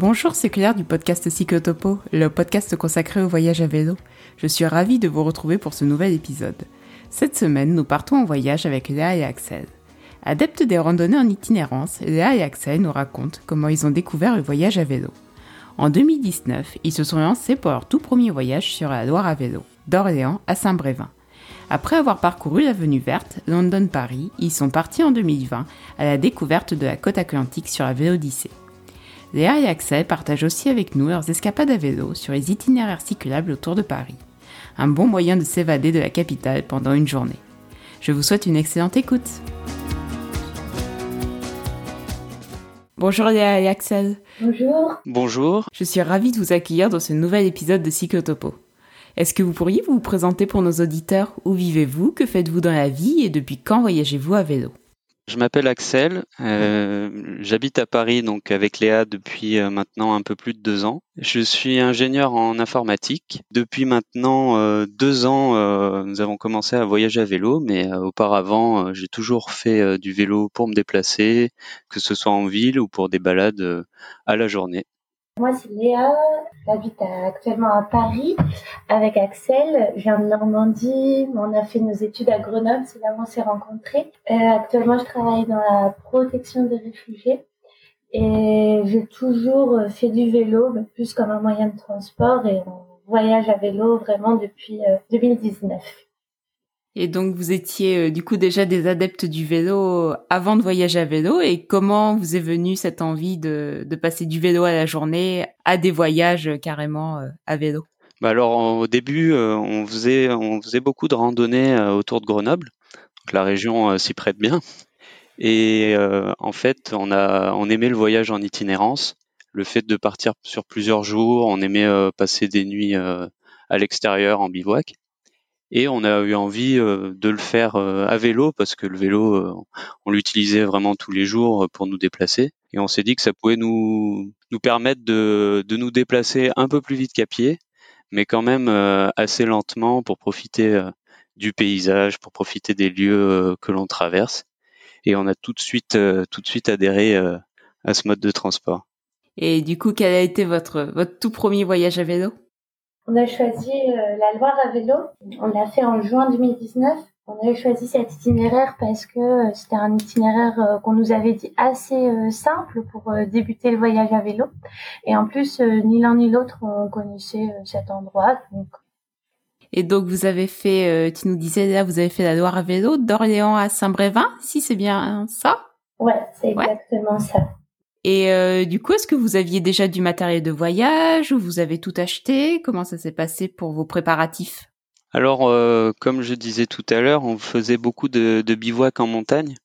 Bonjour, c'est Claire du podcast Cyclotopo, le podcast consacré au voyage à vélo. Je suis ravie de vous retrouver pour ce nouvel épisode. Cette semaine, nous partons en voyage avec Léa et Axel. Adeptes des randonnées en itinérance, Léa et Axel nous racontent comment ils ont découvert le voyage à vélo. En 2019, ils se sont lancés pour leur tout premier voyage sur la Loire à vélo, d'Orléans à Saint-Brévin. Après avoir parcouru l'avenue verte, London-Paris, ils sont partis en 2020 à la découverte de la côte atlantique sur la Vélodyssée. Léa et Axel partagent aussi avec nous leurs escapades à vélo sur les itinéraires cyclables autour de Paris. Un bon moyen de s'évader de la capitale pendant une journée. Je vous souhaite une excellente écoute. Bonjour Léa et Axel. Bonjour. Bonjour. Je suis ravie de vous accueillir dans ce nouvel épisode de Cyclotopo. Est-ce que vous pourriez vous présenter pour nos auditeurs? Où vivez-vous? Que faites-vous dans la vie? Et depuis quand voyagez-vous à vélo? Je m'appelle Axel. euh, J'habite à Paris donc avec Léa depuis euh, maintenant un peu plus de deux ans. Je suis ingénieur en informatique. Depuis maintenant euh, deux ans, euh, nous avons commencé à voyager à vélo, mais auparavant, j'ai toujours fait du vélo pour me déplacer, que ce soit en ville ou pour des balades à la journée. Moi, c'est Léa. J'habite actuellement à Paris avec Axel. Je viens de Normandie. On a fait nos études à Grenoble. C'est là où on s'est rencontrés. Euh, actuellement, je travaille dans la protection des réfugiés. Et j'ai toujours euh, fait du vélo, mais plus comme un moyen de transport. Et on voyage à vélo vraiment depuis euh, 2019. Et donc vous étiez euh, du coup déjà des adeptes du vélo avant de voyager à vélo. Et comment vous est venue cette envie de, passer du vélo à la journée à des voyages euh, carrément euh, à vélo? Bah alors au début, on faisait on faisait beaucoup de randonnées autour de Grenoble. Donc la région s'y prête bien. Et en fait, on a on aimait le voyage en itinérance, le fait de partir sur plusieurs jours, on aimait passer des nuits à l'extérieur en bivouac. Et on a eu envie euh, de le faire euh, à vélo parce que le vélo, euh, on l'utilisait vraiment tous les jours pour nous déplacer. Et on s'est dit que ça pouvait nous nous permettre de de nous déplacer un peu plus vite qu'à pied mais quand même assez lentement pour profiter du paysage, pour profiter des lieux que l'on traverse. Et on a tout de suite, tout de suite adhéré à ce mode de transport. Et du coup, quel a été votre, votre tout premier voyage à vélo? On a choisi euh, la Loire à vélo. On l'a fait en juin 2019. On avait choisi cet itinéraire parce que euh, c'était un itinéraire euh, qu'on nous avait dit assez simple pour débuter le voyage à vélo. Et en plus, ni l'un ni l'autre, on connaissait cet endroit. Donc, Et donc vous avez fait, tu nous disais là, vous avez fait la Loire à vélo d'Orléans à Saint-Brévin, si c'est bien ça? Ouais, c'est Ouais. exactement ça. Et euh, du coup, est-ce que vous aviez déjà du matériel de voyage ou vous avez tout acheté? Comment ça s'est passé pour vos préparatifs? Alors, euh, comme je disais tout à l'heure, on faisait beaucoup de, de bivouac en montagne.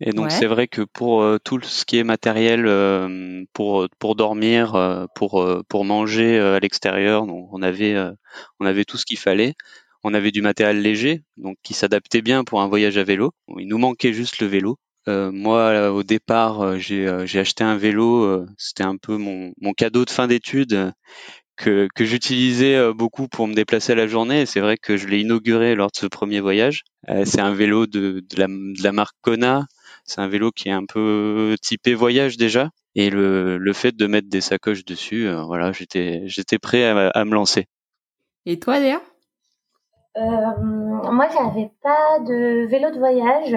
Et donc, Ouais. c'est vrai que pour euh, tout ce qui est matériel euh, pour, pour dormir, pour, pour manger à l'extérieur, donc on avait, euh, on avait tout ce qu'il fallait. On avait du matériel léger, donc qui s'adaptait bien pour un voyage à vélo. Il nous manquait juste le vélo. Euh, moi, euh, au départ, euh, j'ai euh, acheté un vélo. C'était un peu mon, mon cadeau de fin d'études que, que j'utilisais euh, beaucoup pour me déplacer à la journée. C'est vrai que je l'ai inauguré lors de ce premier voyage. Euh, c'est un vélo de, de, la, de la marque Kona. C'est un vélo qui est un peu typé voyage déjà. Et le, le fait de mettre des sacoches dessus, euh, voilà, j'étais j'étais prêt à, à me lancer. Et toi, Léa? Euh, moi, j'avais pas de vélo de voyage.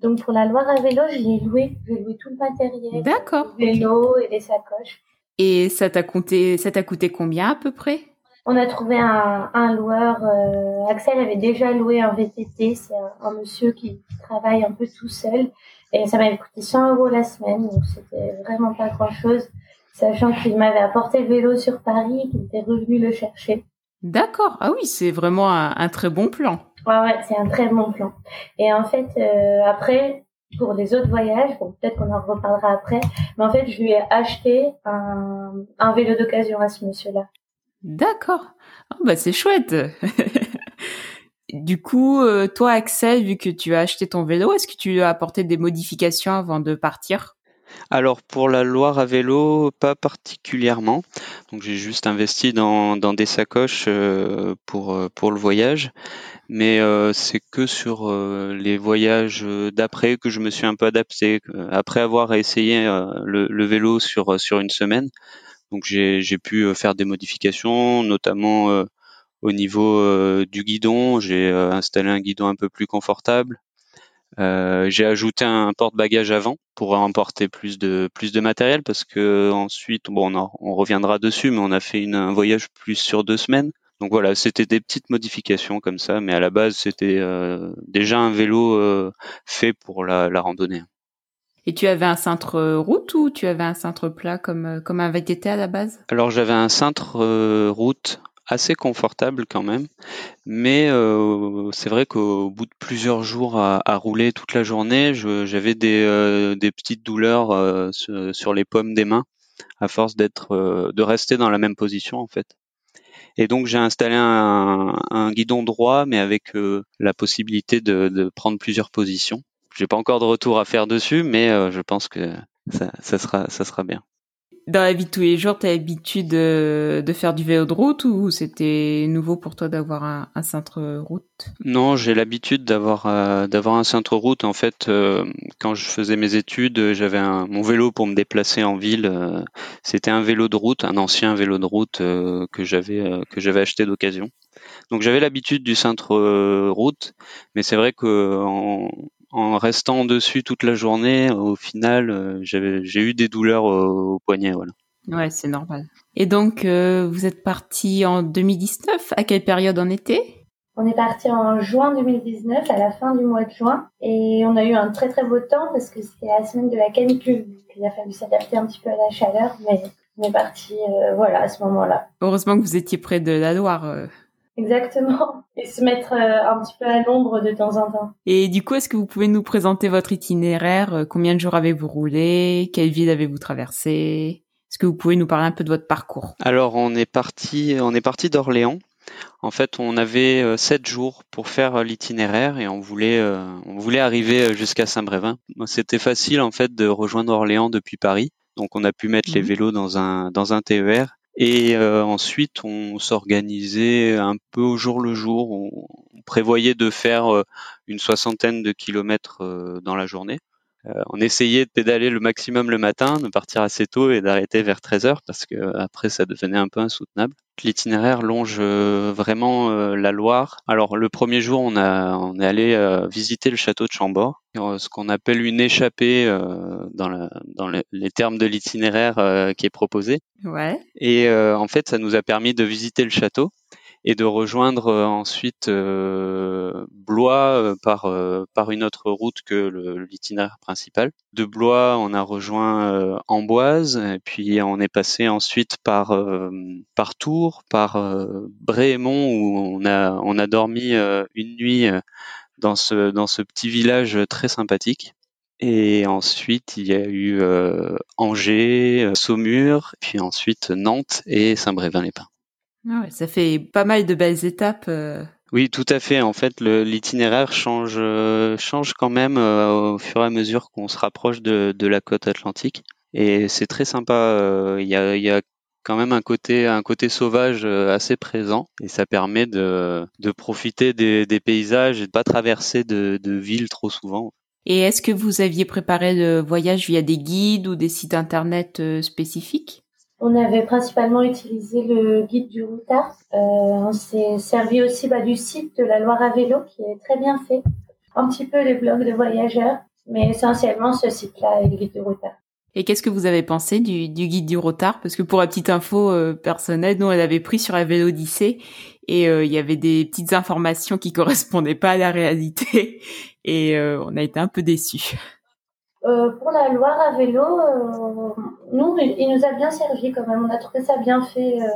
Donc, pour la Loire à vélo, je l'ai loué. J'ai loué tout le matériel. D'accord. Vélo et les sacoches. Et ça t'a coûté, ça t'a coûté combien à peu près? On a trouvé un, un loueur. euh, Axel avait déjà loué un VTT. C'est un, un monsieur qui travaille un peu tout seul. Et ça m'avait coûté 100 euros la semaine. Donc, c'était vraiment pas grand chose. Sachant qu'il m'avait apporté le vélo sur Paris, qu'il était revenu le chercher. D'accord. Ah oui, c'est vraiment un, un très bon plan. Ouais, ouais, c'est un très bon plan. Et en fait, euh, après, pour les autres voyages, peut-être qu'on en reparlera après, mais en fait, je lui ai acheté un, un vélo d'occasion à ce monsieur-là. D'accord. Ah bah c'est chouette. du coup, euh, toi, Axel, vu que tu as acheté ton vélo, est-ce que tu lui as apporté des modifications avant de partir? Alors pour la Loire à vélo, pas particulièrement. Donc j'ai juste investi dans, des sacoches euh, pour, euh, pour le voyage. Mais euh, c'est que sur les voyages d'après que je me suis un peu adapté. Après avoir essayé le, vélo sur, une semaine, j'ai pu faire des modifications, notamment au niveau du guidon. J'ai installé un guidon un peu plus confortable. J'ai ajouté un porte-bagages avant pour emporter plus de plus de matériel parce que ensuite bon on, on reviendra dessus mais on a fait une, un voyage plus sur deux semaines donc voilà, c'était des petites modifications comme ça, mais à la base c'était euh, déjà un vélo euh, fait pour la, randonnée. Et tu avais un cintre route ou tu avais un cintre plat comme euh, comme un VTT à la base? Alors j'avais un cintre route assez confortable quand même, mais c'est vrai qu'au bout de plusieurs jours à, rouler toute la journée, j'avais des, des petites douleurs sur les pommes des mains à force d'être de rester dans la même position en fait. Et donc j'ai installé un, guidon droit, mais avec euh, la possibilité de, prendre plusieurs positions. J'ai pas encore de retour à faire dessus, mais euh, je pense que ça, sera, ça sera bien dans la vie de tous les jours, tu as l'habitude de, faire du vélo de route ou c'était nouveau pour toi d'avoir un, cintre route? Non, j'ai l'habitude d'avoir euh, d'avoir un cintre route. En fait, euh, quand je faisais mes études, j'avais mon vélo pour me déplacer en ville. Euh, c'était un vélo de route, un ancien vélo de route que j'avais que j'avais acheté d'occasion. Donc j'avais l'habitude du cintre route, mais c'est vrai que restant dessus toute la journée, au final, euh, j'ai eu des douleurs au, poignet. Voilà. Ouais, c'est normal. Et donc, euh, vous êtes parti en 2019. À quelle période en été On est parti en juin 2019, à la fin du mois de juin, et on a eu un très très beau temps parce que c'était la semaine de la canicule. Il a fallu s'adapter un petit peu à la chaleur, mais on est parti, euh, voilà, à ce moment-là. Heureusement que vous étiez près de la Loire. Exactement. Et se mettre euh, un petit peu à l'ombre de temps en temps. Et du coup, est-ce que vous pouvez nous présenter votre itinéraire euh, Combien de jours avez-vous roulé Quelle ville avez-vous traversé Est-ce que vous pouvez nous parler un peu de votre parcours? Alors, on est parti, on est parti d'Orléans. En fait, on avait euh, sept jours pour faire l'itinéraire et on voulait, on voulait arriver jusqu'à Saint-Brévin. C'était facile en fait de rejoindre Orléans depuis Paris. Donc, on a pu mettre les mhm. vélos dans un dans un TER et euh, ensuite, on s'organisait un peu au jour le jour. On, prévoyait de faire euh, une soixantaine de kilomètres euh, dans la journée. On essayait de pédaler le maximum le matin, de partir assez tôt et d'arrêter vers 13 heures parce que après ça devenait un peu insoutenable. L'itinéraire longe vraiment la Loire. Alors le premier jour, on a on est allé visiter le château de Chambord, ce qu'on appelle une échappée dans, la, dans les termes de l'itinéraire qui est proposé. Ouais. Et en fait, ça nous a permis de visiter le château et de rejoindre euh, ensuite euh, Blois euh, par par une autre route que l'itinéraire principal. De Blois, on a rejoint Amboise et puis on est passé ensuite par par Tours, par Brémont où on a on a dormi une nuit dans ce dans ce petit village très sympathique. Et ensuite, il y a eu Angers, Saumur, puis ensuite Nantes et Saint-Brévin-les-Pins. Ah ouais, ça fait pas mal de belles étapes. Euh. Oui, tout à fait. En fait, l'itinéraire change, euh, change quand même euh, au fur et à mesure qu'on se rapproche de, de, la côte atlantique. Et c'est très sympa. Il y, a, y, a, quand même un côté, un côté sauvage assez présent. Et ça permet de, de profiter des, des, paysages et de pas traverser de, de villes trop souvent. Et est-ce que vous aviez préparé le voyage via des guides ou des sites internet spécifiques? On avait principalement utilisé le guide du routard. Euh, on s'est servi aussi bah, du site de la Loire à vélo qui est très bien fait. Un petit peu les blogs de voyageurs, mais essentiellement ce site-là et le guide du routard. Et qu'est-ce que vous avez pensé du, guide du routard? Parce que pour la petite info euh, personnelle, nous on l'avait pris sur la Vélodyssée et euh, il y avait des petites informations qui correspondaient pas à la réalité et on a été un peu déçus. Euh, pour la Loire à vélo, euh, nous, il nous a bien servi quand même. On a trouvé ça bien fait. Euh,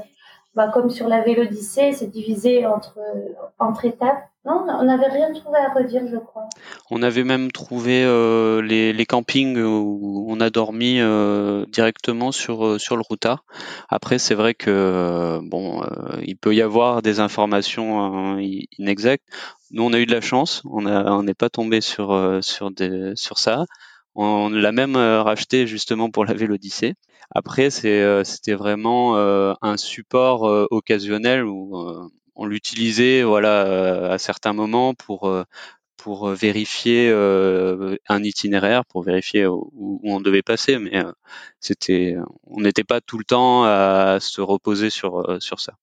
bah, comme sur la Vélodyssée, c'est divisé entre, entre étapes. Non, on n'avait rien trouvé à redire, je crois. On avait même trouvé les, les, campings où on a dormi directement sur sur le routard. Après, c'est vrai que bon, il peut y avoir des informations inexactes. Nous, on a eu de la chance. On a on n'est pas tombé sur sur des sur ça. On l'a même euh, racheté justement pour la Vélodyssée. Après, euh, c'était vraiment euh, un support occasionnel où on l'utilisait voilà à certains moments pour pour vérifier un itinéraire, pour vérifier où, on devait passer, mais c'était, on n'était pas tout le temps à se reposer sur sur ça.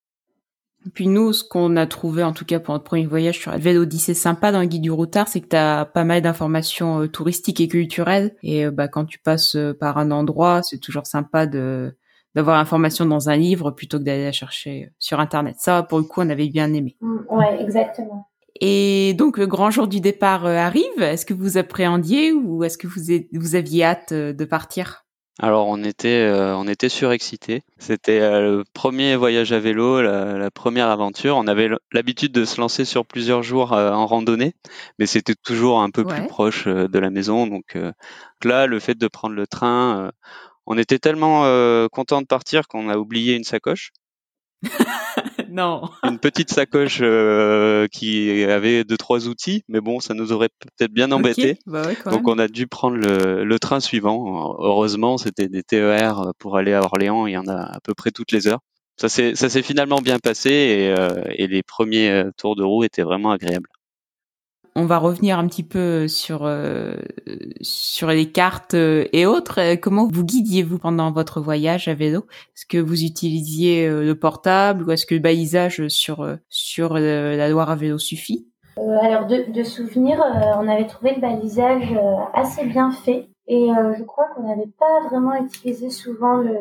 Puis nous, ce qu'on a trouvé, en tout cas pour notre premier voyage sur la Odyssée sympa dans le guide du routard, c'est que tu as pas mal d'informations touristiques et culturelles. Et bah, quand tu passes par un endroit, c'est toujours sympa de d'avoir l'information dans un livre plutôt que d'aller la chercher sur Internet. Ça, pour le coup, on avait bien aimé. Mm, ouais, exactement. Et donc le grand jour du départ euh, arrive. Est-ce que vous appréhendiez ou est-ce que vous, vous aviez hâte euh, de partir? Alors on était euh, on était surexcités. C'était le premier voyage à vélo, la, première aventure. On avait l'habitude de se lancer sur plusieurs jours en randonnée, mais c'était toujours un peu plus proche de la maison. Donc là, le fait de prendre le train, on était tellement euh, content de partir qu'on a oublié une sacoche. non. Une petite sacoche euh, qui avait deux trois outils, mais bon, ça nous aurait peut-être bien embêté. Bah Donc on a dû prendre le, train suivant. Heureusement, c'était des TER pour aller à Orléans. Il y en a à peu près toutes les heures. Ça s'est ça s'est finalement bien passé et, euh, et les premiers tours de roue étaient vraiment agréables on va revenir un petit peu sur euh, sur les cartes euh, et autres. Euh, comment vous guidiez-vous pendant votre voyage à vélo? Est-ce que vous utilisiez le portable ou est-ce que le balisage sur sur la Loire à vélo suffit? Alors de, de souvenir, on avait trouvé le balisage assez bien fait. Et je crois qu'on n'avait pas vraiment utilisé souvent le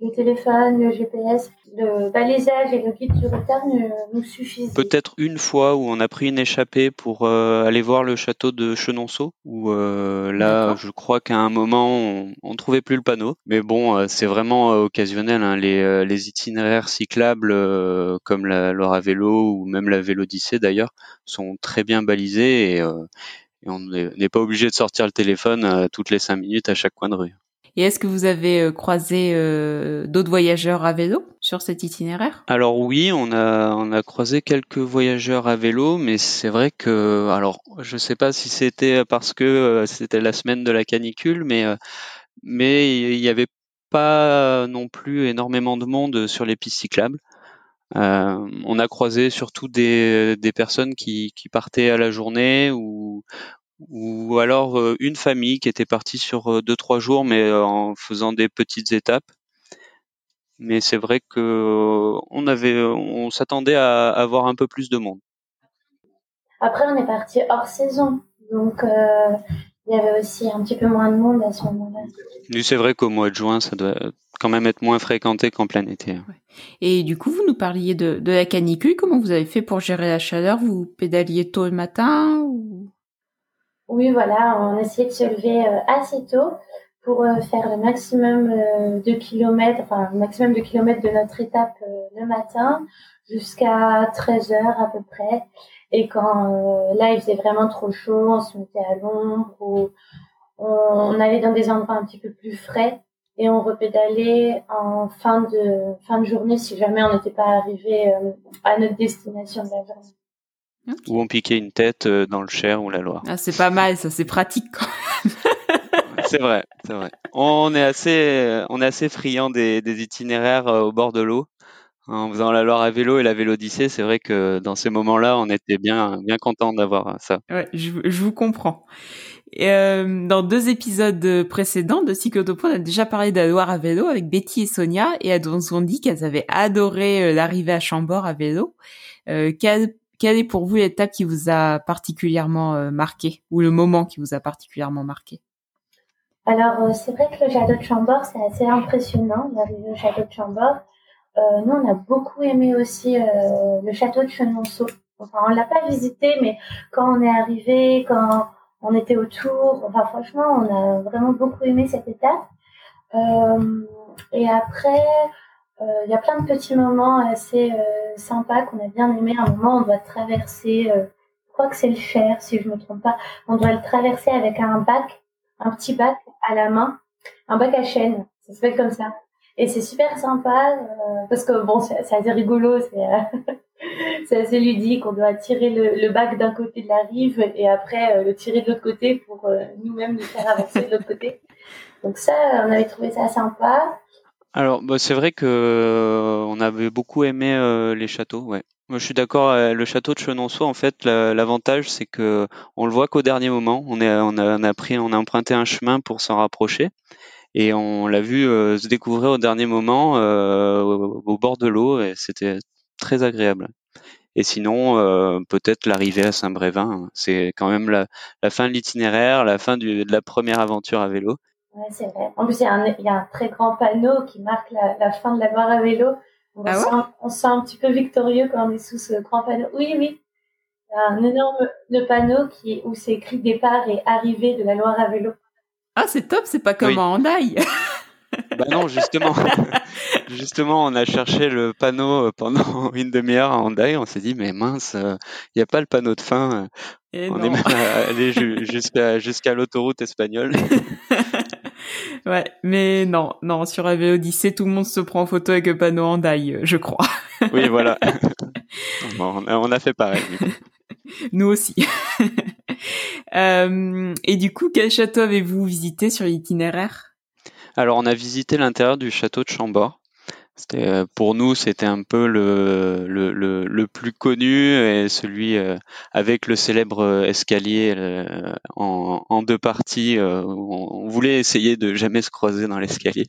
le téléphone, le GPS, le balisage et le guide du retard nous suffisaient. Peut-être une fois où on a pris une échappée pour euh, aller voir le château de Chenonceau, où euh, là, je crois qu'à un moment, on, on trouvait plus le panneau. Mais bon, euh, c'est vraiment occasionnel. Hein. Les, les, itinéraires cyclables, comme la Laura Vélo ou même la Vélodyssée d'ailleurs, sont très bien balisés et, et on n'est pas obligé de sortir le téléphone toutes les cinq minutes à chaque coin de rue. Et est-ce que vous avez euh, croisé euh, d'autres voyageurs à vélo sur cet itinéraire? Alors oui, on a on a croisé quelques voyageurs à vélo, mais c'est vrai que alors je sais pas si c'était parce que euh, c'était la semaine de la canicule, mais mais il y avait pas non plus énormément de monde sur les pistes cyclables. on a croisé surtout des, des personnes qui, qui partaient à la journée ou, ou alors euh, une famille qui était partie sur euh, deux trois jours, mais euh, en faisant des petites étapes. Mais c'est vrai que on avait, on s'attendait à avoir un peu plus de monde. Après, on est parti hors saison, donc il y avait aussi un petit peu moins de monde à ce moment-là. Oui, c'est vrai qu'au mois de juin, ça doit quand même être moins fréquenté qu'en plein été. Hein. Et du coup, vous nous parliez de, de, la canicule. Comment vous avez fait pour gérer la chaleur? Vous pédaliez tôt le matin ou... Oui, voilà, on essayait de se lever euh, assez tôt pour euh, faire le maximum euh, de kilomètres, enfin le maximum de kilomètres de notre étape le matin jusqu'à 13 heures à peu près. Et quand là il faisait vraiment trop chaud, on se mettait à l'ombre ou on, allait dans des endroits un petit peu plus frais et on repédalait en fin de fin de journée si jamais on n'était pas arrivé à notre destination de la journée. Ou on piquait une tête euh, dans le Cher ou la Loire. Ah, c'est pas mal, ça, c'est pratique quand c'est vrai, c'est vrai. On est assez, on est assez friand des, des itinéraires euh, au bord de l'eau. En faisant la Loire à vélo et la Vélodyssée, c'est vrai que dans ces moments-là, on était bien, bien content d'avoir ça. Ouais, je, je vous comprends. Et euh, dans deux épisodes précédents de Cyclotopo, on a déjà parlé de la Loire à vélo avec Betty et Sonia, et elles ont dit qu'elles avaient adoré l'arrivée à Chambord à vélo. Euh, quel quelle est pour vous l'étape qui vous a particulièrement euh, marqué ou le moment qui vous a particulièrement marqué? Alors, euh, c'est vrai que le château de Chambord, c'est assez impressionnant d'arriver au château de Chambord. Euh, nous, on a beaucoup aimé aussi le château de Chenonceau. Enfin, on l'a pas visité, mais quand on est arrivé, quand on était autour, enfin, franchement, on a vraiment beaucoup aimé cette étape. et après, il euh, y a plein de petits moments assez euh, sympas qu'on a bien aimé. un moment, on doit traverser, euh, je crois que c'est le Cher, si je me trompe pas. On doit le traverser avec un bac, un petit bac à la main, un bac à chaîne. Ça s'appelle comme ça. Et c'est super sympa parce que bon, c'est assez rigolo, c'est assez ludique. On doit tirer le, le bac d'un côté de la rive et après le tirer de l'autre côté pour nous-mêmes nous faire avancer de l'autre côté. Donc ça, on avait trouvé ça sympa. Alors, bah, c'est vrai que euh, on avait beaucoup aimé euh, les châteaux, ouais. Moi, je suis d'accord. euh, le château de Chenonceau, en fait, la- l'avantage, c'est que on le voit qu'au dernier moment. On est, on a, on a pris, on a emprunté un chemin pour s'en rapprocher, et on l'a vu euh, se découvrir au dernier moment euh, au, au bord de l'eau, et c'était très agréable. Et sinon, euh, peut-être l'arrivée à Saint-Brévin, hein. c'est quand même la, la fin de l'itinéraire, la fin du- de la première aventure à vélo. Ouais, c'est vrai. En plus, il y, a un, il y a un très grand panneau qui marque la, la fin de la barre à vélo. On, Ah se ouais? sent, on se sent un petit peu victorieux quand on est sous ce grand panneau. Oui, oui. Il y a un énorme le panneau qui, où c'est écrit départ et arrivée de la Loire à vélo. Ah, c'est top, c'est pas comme Oui. en Hondaï. Bah non, justement. Justement, on a cherché le panneau euh, pendant une demi-heure à Hyundai. On s'est dit, mais mince, il n'y a pas le panneau de fin. Et on non. est même allé ju- jusqu'à jusqu'à l'autoroute espagnole. Ouais, mais non, non, sur AV Odyssée, tout le monde se prend en photo avec le panneau Hondaï, euh, je crois. oui, voilà. Bon, on, a, on a fait pareil. du coup. Nous aussi. Euh, et du coup, quel château avez-vous visité sur l'itinéraire? Alors, on a visité l'intérieur du château de Chambord. Euh, pour nous, c'était un peu le, le, le, le plus connu et celui euh, avec le célèbre euh, escalier en, en deux parties. on, on voulait essayer de jamais se croiser dans l'escalier.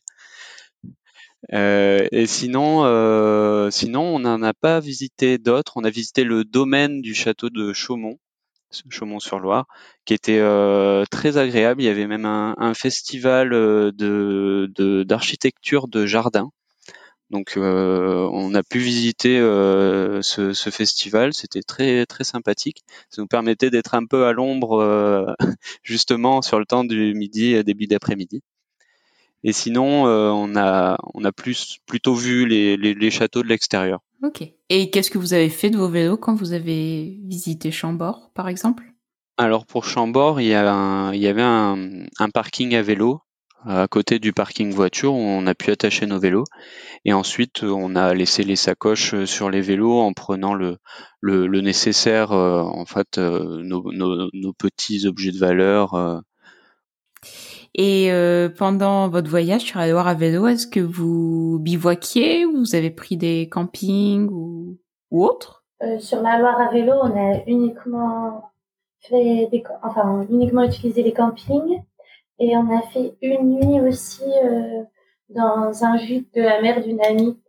Euh, et sinon, euh, sinon, on n'en a pas visité d'autres. On a visité le domaine du château de Chaumont, Chaumont-sur-Loire, qui était euh, très agréable. Il y avait même un, un festival de- d'architecture de, jardin. Donc, euh, on a pu visiter euh, ce, ce festival. C'était très très sympathique. Ça nous permettait d'être un peu à l'ombre, euh, justement, sur le temps du midi, euh, début d'après-midi. Et sinon, on a on a plus plutôt vu les, les, les châteaux de l'extérieur. Ok. Et qu'est-ce que vous avez fait de vos vélos quand vous avez visité Chambord, par exemple? Alors pour Chambord, il y, a un- il y avait un, un parking à vélo à côté du parking voiture où on a pu attacher nos vélos. Et ensuite, on a laissé les sacoches sur les vélos en prenant le, le, le nécessaire, euh, en fait, euh, nos, nos, nos petits objets de valeur. euh. Et euh, pendant votre voyage sur la Loire à vélo, est-ce que vous bivouaquiez ou vous avez pris des campings ou, ou autre Euh, sur la Loire à vélo, on a uniquement fait des, ca- enfin, uniquement utilisé les campings. Et on a fait une nuit aussi euh, dans un gîte de la mère d'une amie.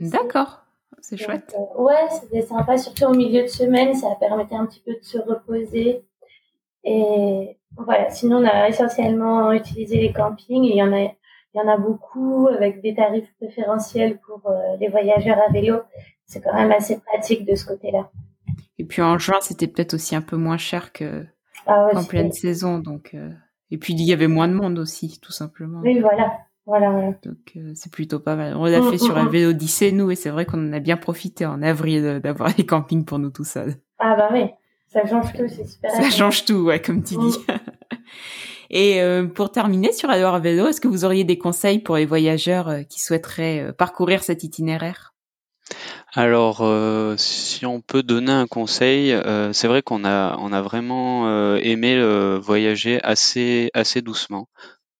D'accord, c'est chouette. euh, ouais, c'était sympa, surtout au milieu de semaine, ça permettait un petit peu de se reposer. Et voilà, sinon on a essentiellement utilisé les campings et il y en a, il y en a beaucoup avec des tarifs préférentiels pour euh, les voyageurs à vélo. C'est quand même assez pratique de ce côté-là. Et puis en juin, c'était peut-être aussi un peu moins cher que Ah ouais, pleine saison, donc. euh, Et puis il y avait moins de monde aussi, tout simplement. Oui, voilà, voilà, voilà. Donc euh, c'est plutôt pas mal. On l'a Mm, fait sur mm, un mm. vélo Odyssée, nous, et c'est vrai qu'on en a bien profité en avril euh, d'avoir les campings pour nous tout seuls. Ah bah oui, ça change tout, c'est super. Ça change tout, ouais, comme tu dis. Et euh, pour terminer sur à vélo, est-ce que vous auriez des conseils pour les voyageurs euh, qui souhaiteraient euh, parcourir cet itinéraire? Alors, euh, si on peut donner un conseil, euh, c'est vrai qu'on a on a vraiment euh, aimé voyager assez assez doucement.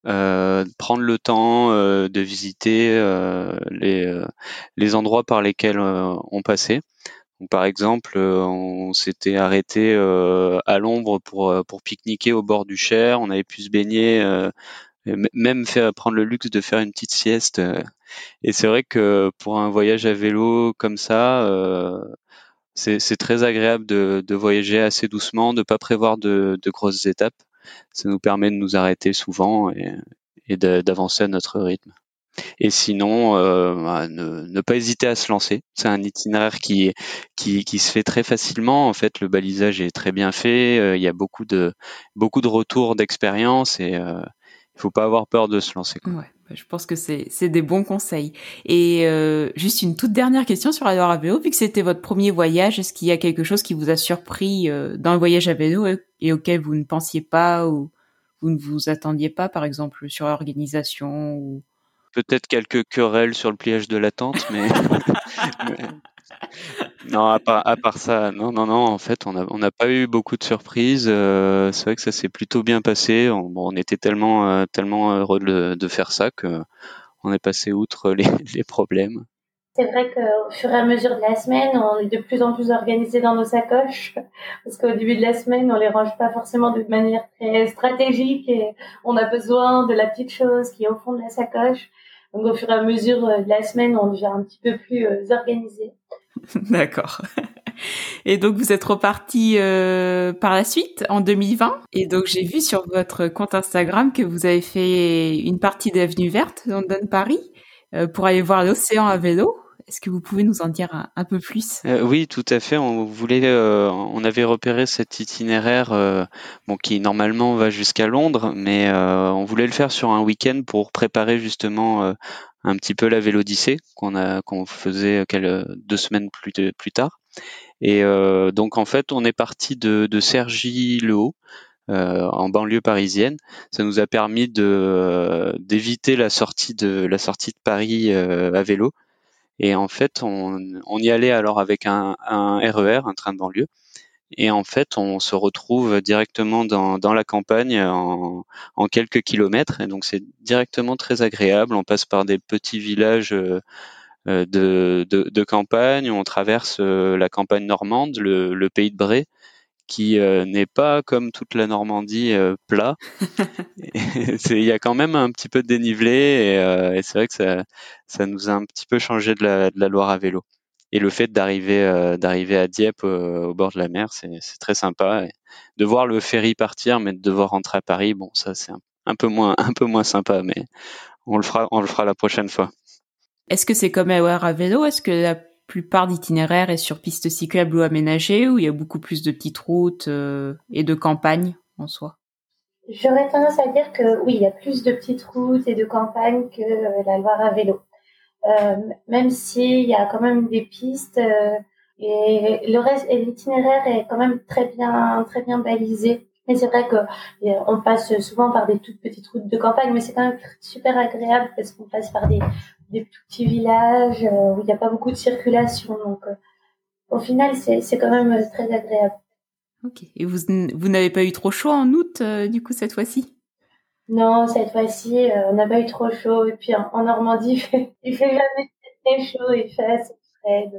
Prendre le temps de visiter les, les endroits par lesquels on passait. Donc, par exemple, on s'était arrêté euh, à l'ombre pour, pour pique-niquer au bord du Cher. On avait pu se baigner, même faire, prendre le luxe de faire une petite sieste. euh. Et c'est vrai que pour un voyage à vélo comme ça, euh, c'est très agréable de, de voyager assez doucement, de pas prévoir de, de grosses étapes. Ça nous permet de nous arrêter souvent et, et d'avancer à notre rythme. Et sinon, euh, bah, ne, ne pas hésiter à se lancer. C'est un itinéraire qui, qui, qui se fait très facilement. En fait, le balisage est très bien fait. Euh, il y a beaucoup de, beaucoup de retours d'expérience et euh, il faut pas avoir peur de se lancer. quoi. Ouais, bah, je pense que c'est des bons conseils. Et euh, juste une toute dernière question sur la Loire à vélo, vu que c'était votre premier voyage, est-ce qu'il y a quelque chose qui vous a surpris euh, dans le voyage à vélo et, et auquel vous ne pensiez pas ou vous ne vous attendiez pas, par exemple sur l'organisation ou Peut-être quelques querelles sur le pliage de la tente, mais, mais- non, à part, ça, non, non, non. En fait, on n'a pas eu beaucoup de surprises. Euh, c'est vrai que ça s'est plutôt bien passé. On, était tellement, euh, heureux de, faire ça que on est passé outre les, problèmes. C'est vrai qu'au fur et à mesure de la semaine, on est de plus en plus organisé dans nos sacoches, parce qu'au début de la semaine, on les range pas forcément de manière très stratégique et on a besoin de la petite chose qui est au fond de la sacoche. Donc au fur et à mesure de la semaine, on devient un petit peu plus euh, organisé. D'accord. Et donc vous êtes reparti euh, par la suite en 2020. Et donc j'ai vu sur votre compte Instagram que vous avez fait une partie d'avenue verte London Paris euh, pour aller voir l'océan à vélo. Est-ce que vous pouvez nous en dire un, peu plus? Euh, Oui, tout à fait. On voulait, on avait repéré cet itinéraire, bon, qui normalement va jusqu'à Londres, mais on voulait le faire sur un week-end pour préparer justement un petit peu la Vélodyssée qu'on a, qu'on faisait quelques, deux semaines plus, plus tard. Et donc en fait, on est parti de, de Cergy-le-Haut. en banlieue parisienne, ça nous a permis d'éviter la sortie de la sortie de Paris à vélo, et en fait, on, y allait alors avec un, un, RER, un train de banlieue. Et en fait, on se retrouve directement dans, dans la campagne en, en, quelques kilomètres. Et donc, c'est directement très agréable. On passe par des petits villages euh, de, de, de campagne. On traverse euh, la campagne normande, le, le pays de Bray qui euh, n'est pas comme toute la Normandie euh, plat. Il y a quand même un petit peu de dénivelé et, euh, et c'est vrai que ça, ça nous a un petit peu changé de la, de la Loire à vélo. Et le fait d'arriver euh, d'arriver à Dieppe au bord de la mer, c'est très sympa. Et de voir le ferry partir, mais de devoir rentrer à Paris, bon, ça c'est un, un, peu moins un peu moins sympa, mais on le fera on le fera la prochaine fois. Est-ce que c'est comme à vélo? Est-ce que la plupart d'itinéraires est sur piste cyclable ou aménagée, où il y a beaucoup plus de petites routes euh, et de campagnes en soi? J'aurais tendance à dire que oui, il y a plus de petites routes et de campagnes que euh, la Loire à vélo. Euh, même s'il y a quand même des pistes et le reste et l'itinéraire est quand même très bien très bien balisé. Mais c'est vrai que on passe souvent par des toutes petites routes de campagne, mais c'est quand même super agréable parce qu'on passe par des des petits villages euh, où il n'y a pas beaucoup de circulation. Donc, euh, au final, c'est quand même euh, très agréable. Ok. Et vous, vous n'avez pas eu trop chaud en août, du coup, cette fois-ci? Non, cette fois-ci, on n'a pas eu trop chaud. Et puis, en, Normandie, il fait, il fait jamais très chaud, il fait assez frais.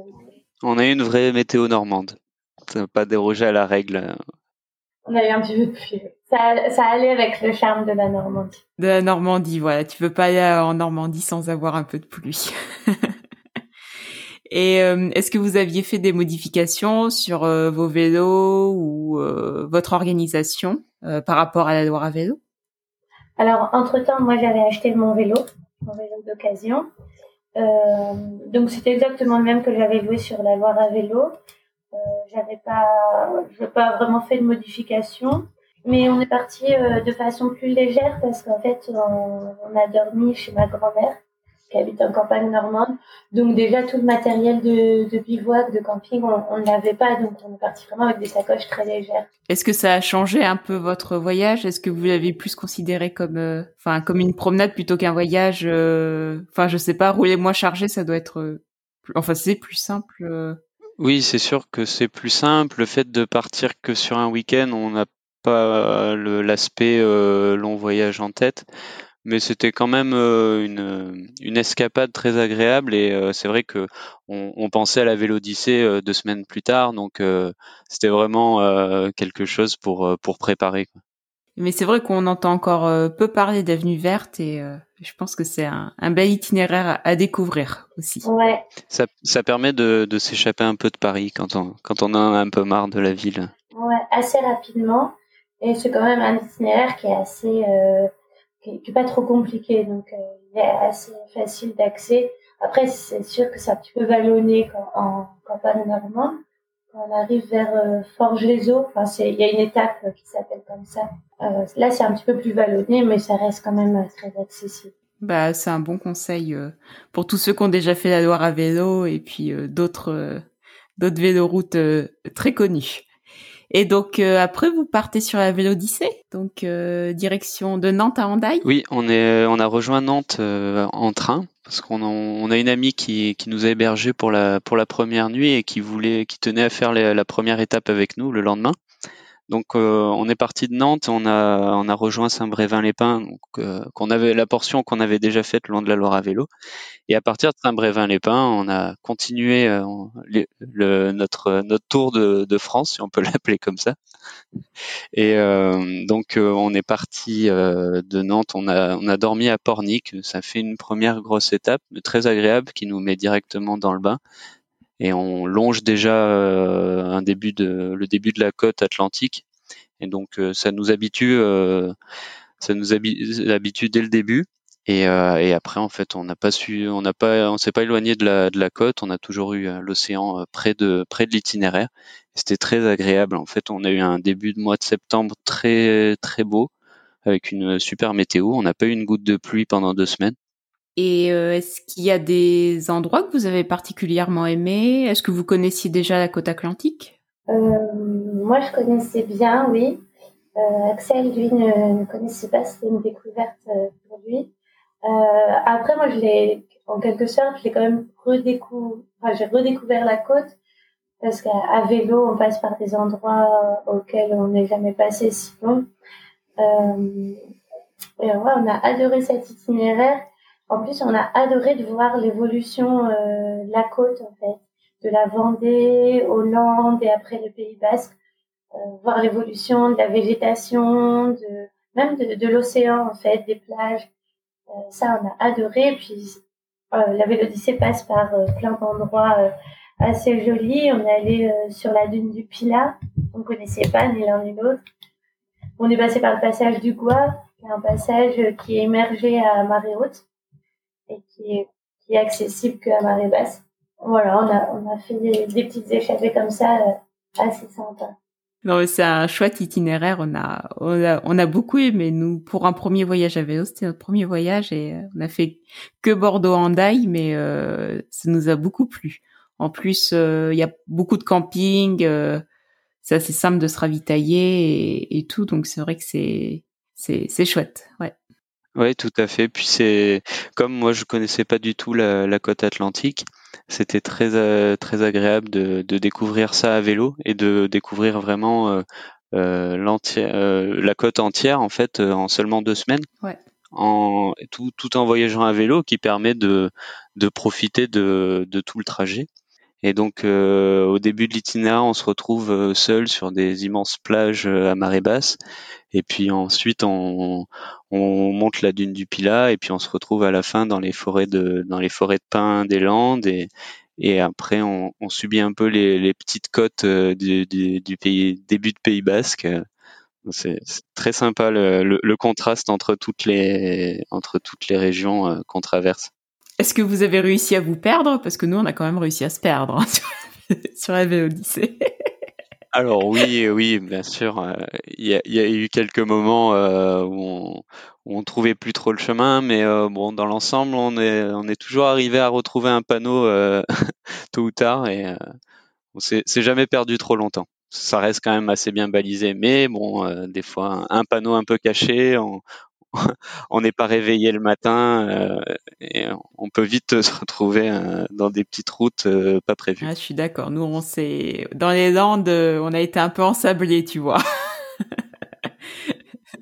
On a eu une vraie météo normande. Ça n'a pas dérogé à la règle. On a eu un petit peu de pluie ça, ça allait avec le charme de la Normandie. De la Normandie, voilà. Tu veux pas aller en Normandie sans avoir un peu de pluie. Et euh, est-ce que vous aviez fait des modifications sur euh, vos vélos ou euh, votre organisation par rapport à la Loire à vélo? Alors, entre-temps, moi, j'avais acheté mon vélo, mon vélo d'occasion. donc, c'était exactement le même que j'avais loué sur la Loire à vélo. j'avais pas, pas vraiment fait de modifications. Mais on est parti euh, de façon plus légère parce qu'en fait, on, a dormi chez ma grand-mère qui habite en campagne normande. Donc déjà, tout le matériel de, de bivouac, de camping, on ne l'avait pas. Donc on est parti vraiment avec des sacoches très légères. Est-ce que ça a changé un peu votre voyage? Est-ce que vous l'avez plus considéré comme, euh, enfin, comme une promenade plutôt qu'un voyage euh, Enfin, je sais pas, rouler moins chargé, ça doit être... Enfin, c'est plus simple. Oui, c'est sûr que c'est plus simple. Le fait de partir que sur un week-end, on a pas l'aspect euh, long voyage en tête, mais c'était quand même euh, une, une escapade très agréable et euh, c'est vrai que on, on, pensait à la Vélodyssée deux semaines plus tard, donc c'était vraiment quelque chose pour pour préparer. Mais c'est vrai qu'on entend encore peu parler d'avenue verte et je pense que c'est un, un, bel itinéraire à, découvrir aussi. Ouais. Ça, ça permet de, de s'échapper un peu de Paris quand on quand on a un peu marre de la ville. Ouais, assez rapidement. Et c'est quand même un itinéraire qui est assez, euh, qui, qui, est pas trop compliqué, donc euh, il est assez facile d'accès. Après, c'est sûr que c'est un petit peu vallonné quand, en campagne normande. Quand on arrive vers euh, Forges-les-Eaux, enfin, il y a une étape qui s'appelle comme ça. Euh, là, c'est un petit peu plus vallonné, mais ça reste quand même très accessible. Bah, c'est un bon conseil euh, pour tous ceux qui ont déjà fait la Loire à vélo et puis euh, d'autres d'autres véloroutes très connues. Et donc euh, après, vous partez sur la Vélodyssée, donc euh, direction de Nantes à Hendaye. Oui, on est, on a rejoint Nantes euh, en train parce qu'on a, on a une amie qui, qui nous a hébergé pour la pour la première nuit et qui voulait, qui tenait à faire la première étape avec nous le lendemain. Donc on est parti de Nantes, on a on a rejoint Saint-Brévin-les-Pins, donc qu'on avait la portion qu'on avait déjà faite long de la Loire à vélo. Et à partir de Saint-Brévin-les-Pins, on a continué le, notre notre tour de, France, si on peut l'appeler comme ça. Et donc on est parti de Nantes, on a on a dormi à Pornic, ça fait une première grosse étape, très agréable, qui nous met directement dans le bain et on longe déjà euh, un début de le début de la côte atlantique et donc euh, ça nous habitue euh, ça nous habitue dès le début et, et, après, en fait, on n'a pas su, on n'a pas, on s'est pas éloigné de la, de la côte. On a toujours eu l'océan près de près de l'itinéraire. C'était très agréable. En fait, on a eu un début de mois de septembre très très beau avec une super météo. On n'a pas eu une goutte de pluie pendant deux semaines. Et euh, est-ce qu'il y a des endroits que vous avez particulièrement aimés? Est-ce que vous connaissiez déjà la côte atlantique? Euh, Moi, je connaissais bien, oui. Euh, Axel, lui, ne, connaissait pas. C'était une découverte pour lui. après, moi, je l'ai, en quelque sorte, je l'ai quand même redécouvert. Enfin, j'ai redécouvert la côte parce qu'à vélo, on passe par des endroits auxquels on n'est jamais passé sinon. et ouais, on a adoré cet itinéraire en plus, on a adoré de voir l'évolution euh, de la côte, en fait, de la Vendée, Hollande et après le Pays Basque, euh, voir l'évolution de la végétation, de même de, l'océan, en fait, des plages. Euh, ça, on a adoré. Puis, la Vélodyssée passe par plein d'endroits assez jolis. On est allé sur la dune du Pilat. On connaissait pas ni l'un ni l'autre. On est passé par le passage du Gois, qui est un passage qui est à marée haute et qui est, qui est accessible qu'à marée basse. Voilà, on a, on a fait des, des petites échappées comme ça, euh, assez sympas. Non, c'est un chouette itinéraire. On a, on a, on a beaucoup aimé. Nous, pour un premier voyage à vélo, c'était notre premier voyage et euh, on a fait que Bordeaux-Hendaye, mais euh, ça nous a beaucoup plu. En plus, euh, il y a beaucoup de camping. Euh, c'est assez simple de se ravitailler et, et tout. Donc, c'est vrai que c'est, c'est, c'est chouette. Ouais. Oui, tout à fait. Puis c'est comme moi je connaissais pas du tout la, côte atlantique, c'était très euh, très agréable de, découvrir ça à vélo et de découvrir vraiment euh, euh, la côte entière en fait en seulement deux semaines. Ouais. En tout, tout en voyageant à vélo, qui permet de de profiter de, de tout le trajet. Et donc au début de l'itinéraire, on se retrouve seul sur des immenses plages à marée basse. Et puis ensuite, on, on monte la dune du Pilat et puis on se retrouve à la fin dans les forêts de dans les forêts de pins des Landes et et après on, on subit un peu les, les petites côtes euh, du, du, du, pays début de Pays Basque. C'est très sympa le, le, contraste entre toutes les entre toutes les régions euh, qu'on traverse. Est-ce que vous avez réussi à vous perdre? Parce que nous, on a quand même réussi à se perdre hein, sur, la Odyssée. Alors oui, oui, bien sûr. Euh, il y, a, eu quelques moments euh, où, on, où, trouvait plus trop le chemin, mais euh, bon, dans l'ensemble, on est, on est toujours arrivé à retrouver un panneau tôt ou tard et on s'est jamais perdu trop longtemps. Ça reste quand même assez bien balisé, mais bon, des fois, un, panneau un peu caché, on, on n'est pas réveillé le matin euh, et on peut vite se retrouver euh, dans des petites routes euh, pas prévues. Ah, je suis d'accord. Nous, on s'est dans les Landes, on a été un peu ensablés, tu vois.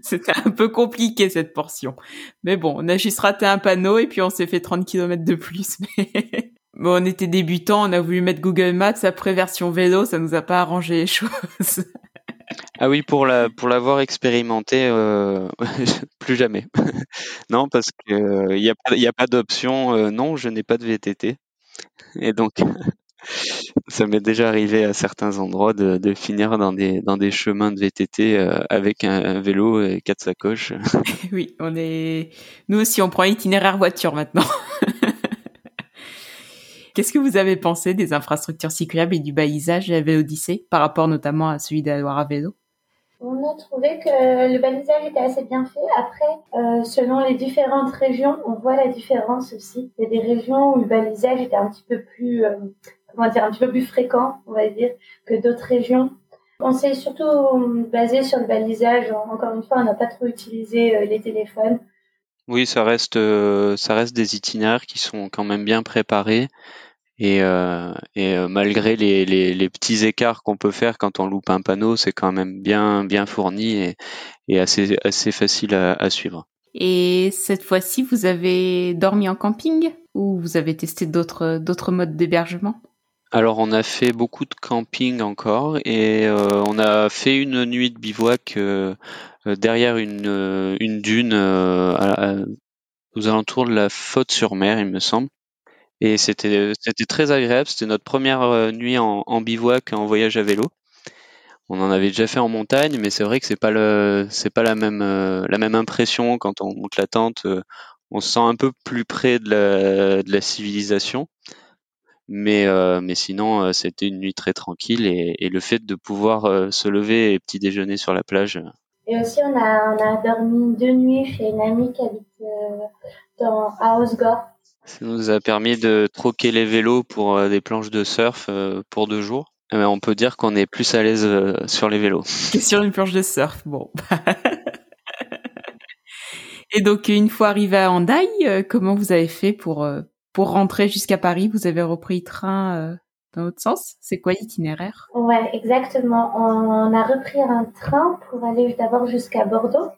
C'était un peu compliqué cette portion. Mais bon, on a juste raté un panneau et puis on s'est fait 30 km de plus. Mais bon, on était débutants, on a voulu mettre Google Maps après version vélo, ça nous a pas arrangé les choses. Ah oui, pour la pour l'avoir expérimenté, euh, plus jamais. non, parce que il euh, a pas d'option. Euh, non, je n'ai pas de VTT. Et donc, ça m'est déjà arrivé à certains endroits de, finir dans des dans des chemins de VTT avec un, vélo et quatre sacoches. oui, on est. Nous aussi, on prend itinéraire voiture maintenant. Qu'est-ce que vous avez pensé des infrastructures cyclables et du balisage de la Vélodyssée par rapport notamment à celui de la Loire à vélo? On a trouvé que le balisage était assez bien fait. Après, euh, selon les différentes régions, on voit la différence aussi. Il y a des régions où le balisage était un petit peu plus, euh, comment dire, un petit peu plus fréquent, on va dire, que d'autres régions. On s'est surtout basé sur le balisage. Encore une fois, on n'a pas trop utilisé euh, les téléphones. Oui, ça reste, ça reste des itinéraires qui sont quand même bien préparés Et, et malgré les, les, les, petits écarts qu'on peut faire quand on loupe un panneau, c'est quand même bien bien fourni et, et assez assez facile à, à suivre. Et cette fois-ci, vous avez dormi en camping ou vous avez testé d'autres d'autres modes d'hébergement? Alors on a fait beaucoup de camping encore et euh, on a fait une nuit de bivouac euh, euh, derrière une, une dune aux alentours de la Faute-sur-Mer, il me semble. Et c'était c'était très agréable. C'était notre première nuit en, bivouac en voyage à vélo. On en avait déjà fait en montagne, mais c'est vrai que c'est pas le c'est pas la même la même impression quand on monte la tente. On se sent un peu plus près de la, de la civilisation. Mais, euh, mais sinon, euh, c'était une nuit très tranquille et, et le fait de pouvoir euh, se lever et petit déjeuner sur la plage. Et aussi, on a, on a dormi deux nuits chez une amie qui habite dans, à Osgore. Ça nous a permis de troquer les vélos pour des planches de surf pour deux jours. Mais on peut dire qu'on est plus à l'aise sur les vélos. Que sur une planche de surf, bon. Et donc, une fois arrivé à Hendaye, comment vous avez fait pour, pour rentrer jusqu'à Paris, vous avez repris train euh, dans l'autre sens? C'est quoi l'itinéraire? Ouais, exactement. On a repris un train pour aller d'abord jusqu'à Bordeaux.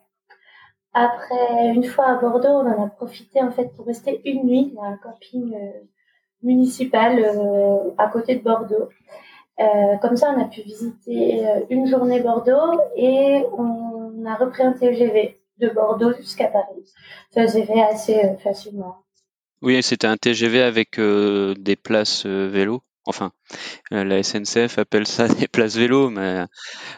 Après, une fois à Bordeaux, on en a profité en fait pour rester une nuit dans un camping euh, municipal euh, à côté de Bordeaux. comme ça, on a pu visiter une journée Bordeaux et on a repris un TGV de Bordeaux jusqu'à Paris. Ça s'est fait assez facilement. Oui, c'était un TGV avec euh, des places euh, vélo. Enfin, euh, la SNCF appelle ça des places vélo, mais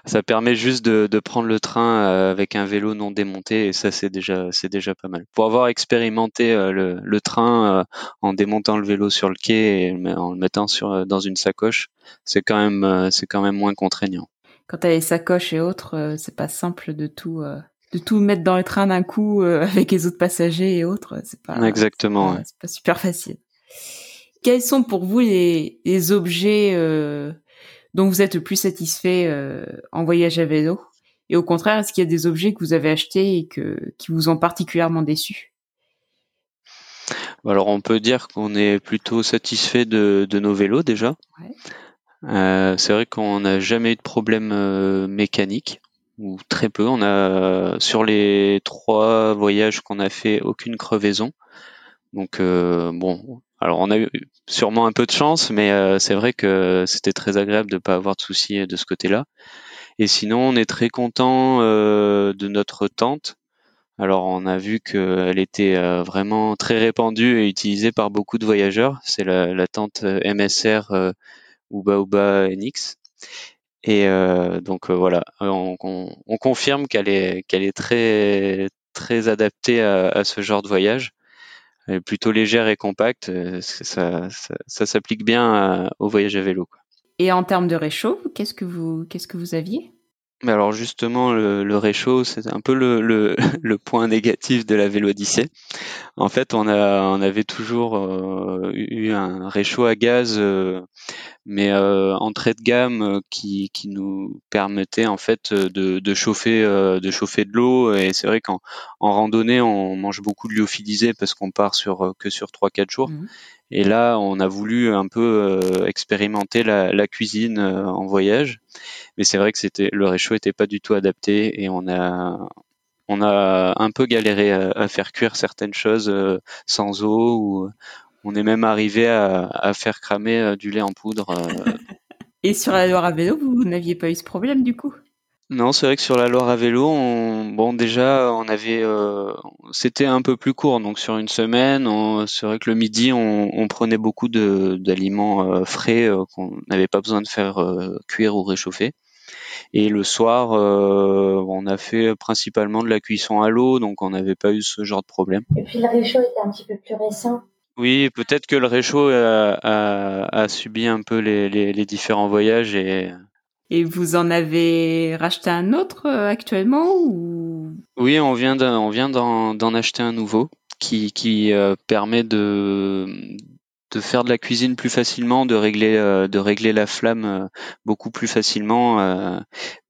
ça permet juste de, de prendre le train avec un vélo non démonté et ça c'est déjà c'est déjà pas mal. Pour avoir expérimenté le, le, train en démontant le vélo sur le quai et en le mettant sur dans une sacoche, c'est quand même c'est quand même moins contraignant. Quand tu as les sacoches et autres, c'est pas simple de tout de tout mettre dans le train d'un coup euh, avec les autres passagers et autres, c'est pas exactement, c'est pas, super facile. Quels sont pour vous les, les objets euh, dont vous êtes le plus satisfait euh, en voyage à vélo? Et au contraire, est-ce qu'il y a des objets que vous avez achetés et que qui vous ont particulièrement déçu? Alors on peut dire qu'on est plutôt satisfait de, de nos vélos déjà. Ouais. Euh, c'est vrai qu'on n'a jamais eu de problème mécanique ou très peu. On a sur les trois voyages qu'on a fait aucune crevaison. Donc euh, bon, alors on a eu sûrement un peu de chance, mais euh, c'est vrai que c'était très agréable de ne pas avoir de soucis de ce côté-là. Et sinon, on est très content euh, de notre tente. Alors on a vu qu'elle était vraiment très répandue et utilisée par beaucoup de voyageurs. C'est la, tente MSR Uba Uba NX. Et euh, donc euh, voilà, on, on, confirme qu'elle est, qu'elle est très, très adaptée à, ce genre de voyage. Plutôt légère et compacte. Euh, ça, s'applique bien au voyage à vélo. Et en termes de réchaud, qu'est-ce que vous, qu'est-ce que vous aviez? Mais alors justement, le, le réchaud, c'est un peu le, le, le, point négatif de la Vélodyssée. En fait, on, a, on avait toujours euh, eu un réchaud à gaz, euh, mais euh, entrée de gamme euh, qui, qui nous permettait en fait de, de chauffer, de chauffer de l'eau. Et c'est vrai qu'en en randonnée, on mange beaucoup de lyophilisé parce qu'on part sur que sur 3-4 jours. Mmh. Et là, on a voulu un peu euh, expérimenter la, cuisine euh, en voyage, mais c'est vrai que le réchaud était pas du tout adapté et on a un peu galéré à, faire cuire certaines choses euh, sans eau on est même arrivé à, faire cramer du lait en poudre. et sur la Loire à vous n'aviez pas eu ce problème du coup? Non, c'est vrai que sur la Loire à vélo, on, bon déjà on avait, euh, c'était un peu plus court, donc sur une semaine, c'est vrai que le midi on, on prenait beaucoup d'aliments euh, frais euh, qu'on n'avait pas besoin de faire cuire ou réchauffer. Et le soir, on a fait principalement de la cuisson à l'eau, donc on n'avait pas eu ce genre de problème. Et puis le réchaud était un petit peu plus récent. Oui, peut-être que le réchaud a, a, a subi un peu les, les, les différents voyages et et vous en avez racheté un autre euh, actuellement ou? Oui, on vient on vient d'en acheter un nouveau qui, qui euh, permet de de faire de la cuisine plus facilement, de régler euh, de régler la flamme beaucoup plus facilement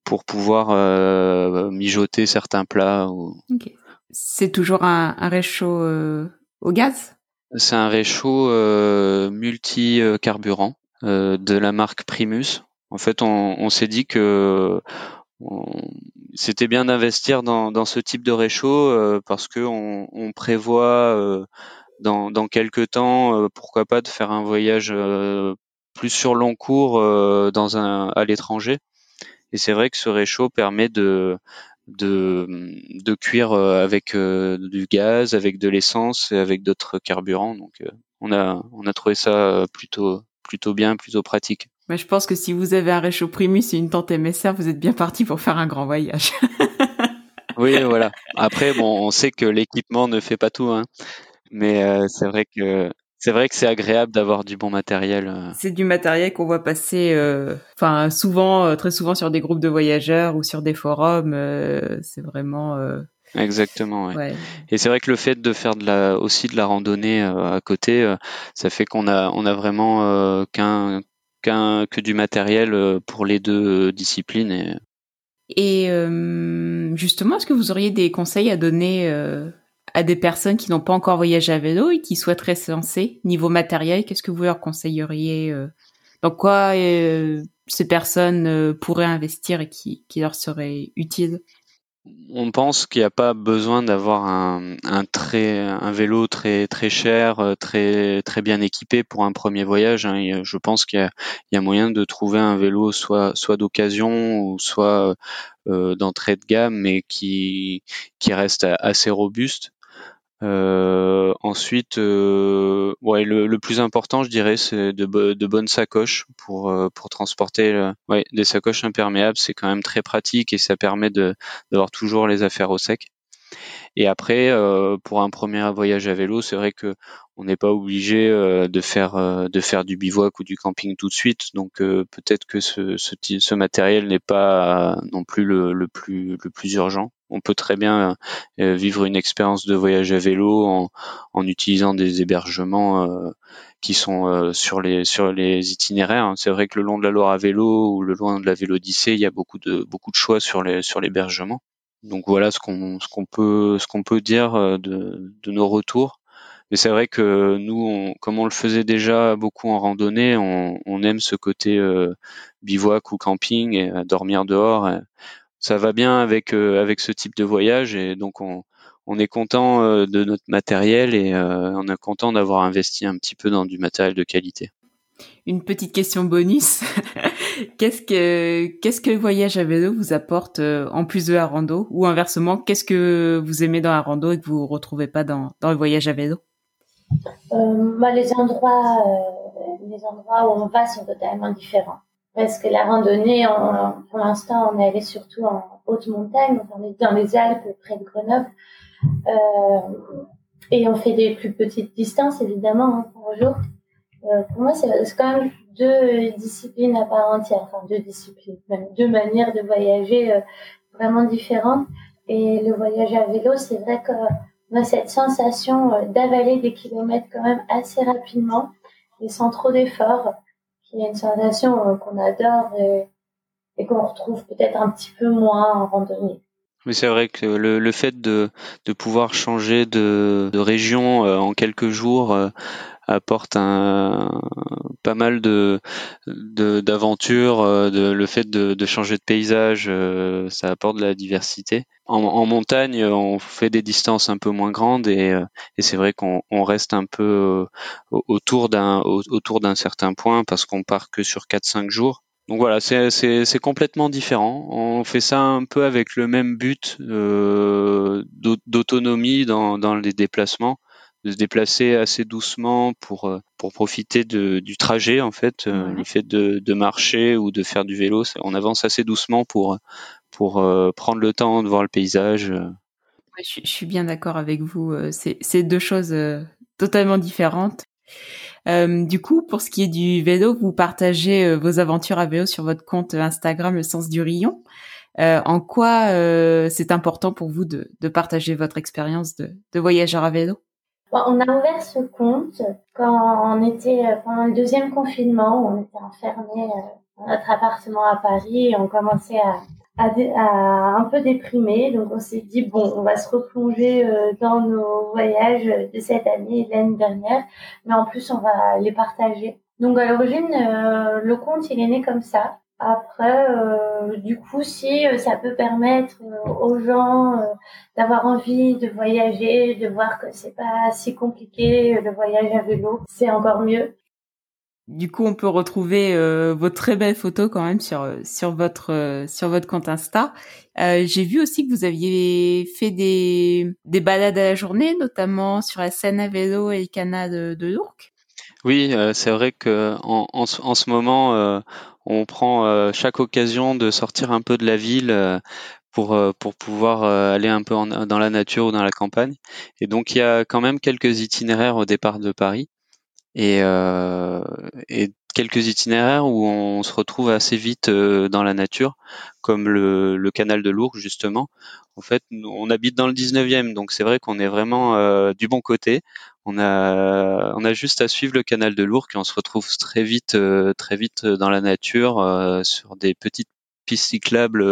pour pouvoir mijoter certains plats. C'est toujours un, un réchaud au gaz? C'est un réchaud multi-carburant de la marque Primus. En fait, on, s'est dit que c'était bien d'investir dans, ce type de réchaud euh, parce que on, prévoit dans, dans quelques temps, pourquoi pas, de faire un voyage plus sur long cours dans un à l'étranger. Et c'est vrai que ce réchaud permet de de, de cuire euh, avec euh, du gaz, avec de l'essence et avec d'autres carburants. Donc euh, on a on a trouvé ça plutôt plutôt bien, plutôt pratique. Mais je pense que si vous avez un réchaud Primus et une tente MSR, vous êtes bien parti pour faire un grand voyage. oui, voilà. Après, bon, on sait que l'équipement ne fait pas tout, hein. mais c'est vrai que c'est vrai que c'est agréable d'avoir du bon matériel. Euh. C'est du matériel qu'on voit passer, euh, enfin souvent, euh, très souvent sur des groupes de voyageurs ou sur des forums. c'est vraiment. Exactement. Ouais. Et c'est vrai que le fait de faire de la, aussi de la randonnée à côté, ça fait qu'on a, on a vraiment qu'un, que du matériel pour les deux disciplines. Et, et justement, est-ce que vous auriez des conseils à donner à des personnes qui n'ont pas encore voyagé à vélo et qui souhaiteraient se lancer niveau matériel? Qu'est-ce que vous leur conseilleriez euh, Dans quoi euh, ces personnes euh, pourraient investir et qui, qui leur serait utile on pense qu'il n'y a pas besoin d'avoir un, un, un vélo très très cher, très très bien équipé pour un premier voyage. Hein. Je pense qu'il y, a, moyen de trouver un vélo soit soit d'occasion ou soit d'entrée de gamme, mais qui qui reste assez robuste. Euh, ensuite, euh, ouais, le, le, plus important, je dirais, c'est de, de, bonnes sacoches pour euh, pour transporter. ouais, des sacoches imperméables, c'est quand même très pratique et ça permet de d'avoir toujours les affaires au sec. Et après, euh, pour un premier voyage à vélo, c'est vrai que on n'est pas obligé euh, de faire euh, de faire du bivouac ou du camping tout de suite. Donc peut-être que ce, ce, ce matériel n'est pas non plus le, le, plus le plus urgent. On peut très bien vivre une expérience de voyage à vélo en, utilisant des hébergements qui sont sur les sur les itinéraires. C'est vrai que le long de la Loire à vélo ou le long de la Vélodyssée, il y a beaucoup de beaucoup de choix sur les sur l'hébergement. Donc voilà ce qu'on ce qu'on peut ce qu'on peut dire euh, de, de nos retours. Mais c'est vrai que nous, comme on le faisait déjà beaucoup en randonnée, on, aime ce côté euh, bivouac ou camping et dormir dehors. Ça va bien avec euh, avec ce type de voyage et donc on, on est content de notre matériel et on est content d'avoir investi un petit peu dans du matériel de qualité. Une petite question bonus. qu'est-ce que qu'est-ce que le voyage à vélo vous apporte euh, en plus de la rando? Ou inversement qu'est-ce que vous aimez dans la rando et que vous retrouvez pas dans, dans le voyage à vélo? Euh, bah, les endroits euh, les endroits où on va sont totalement différents parce que la randonnée pour l'instant on est allé surtout en haute montagne on est dans les Alpes près de Grenoble et on fait des plus petites distances évidemment hein, pour jour pour moi c'est quand même deux disciplines à part entière, enfin deux disciplines, même deux manières de voyager euh, vraiment différentes. Et le voyage à vélo, c'est vrai qu'on a cette sensation euh, d'avaler des kilomètres quand même assez rapidement et sans trop d'efforts, qui est une sensation euh, qu'on adore et, qu'on retrouve peut-être un petit peu moins en randonnée. Mais c'est vrai que le, le fait de, de pouvoir changer de, de région en quelques jours apporte un, pas mal de d'aventures, euh, de, le fait de, de, changer de paysage, euh, ça apporte de la diversité. En, en, montagne, on fait des distances un peu moins grandes et, euh, et c'est vrai qu'on on reste un peu autour d'un autour d'un certain point parce qu'on part que sur 4-5 jours. Donc voilà, c'est complètement différent. On fait ça un peu avec le même but euh, d'autonomie dans, dans les déplacements de se déplacer assez doucement pour euh, pour profiter de, du trajet en fait euh, le fait de, de, marcher ou de faire du vélo on avance assez doucement pour pour euh, prendre le temps de voir le paysage je, suis bien d'accord avec vous c'est deux choses totalement différentes. Du coup pour ce qui est du vélo vous partagez vos aventures à vélo sur votre compte Instagram le sens du rayon. En quoi c'est important pour vous de, de partager votre expérience de, de voyageur à vélo? On a ouvert ce compte quand on était euh, pendant le deuxième confinement, on était enfermés euh, dans notre appartement à Paris et on commençait à, a, un peu déprimé. Donc on s'est dit bon, on va se replonger euh, dans nos voyages de cette année et de l'année dernière, mais en plus on va les partager. Donc à l'origine, le compte il est né comme ça. Après, euh, du coup, si ça peut permettre aux gens d'avoir envie de voyager, de voir que c'est pas si compliqué le voyage à vélo, c'est encore mieux. Du coup, on peut retrouver euh, vos très belles photos quand même sur sur votre euh, sur votre compte Insta. Euh, J'ai vu aussi que vous aviez fait des des balades à la journée, notamment sur la Seine à vélo et le canal de, de l'Ourcq. Oui, euh, c'est vrai que en, en, en, ce moment, euh, on prend chaque occasion de sortir un peu de la ville pour pour pouvoir aller un peu dans la nature ou dans la campagne. Et donc, il y a quand même quelques itinéraires au départ de Paris et, euh, et quelques itinéraires où on se retrouve assez vite euh, dans la nature, comme le, le canal de Lourdes justement. En fait, on habite dans le 19e, donc c'est vrai qu'on est vraiment euh, du bon côté. On a, on a juste à suivre le canal de Lourdes et on se retrouve très vite, euh, très vite dans la nature, euh, sur des petites pistes cyclables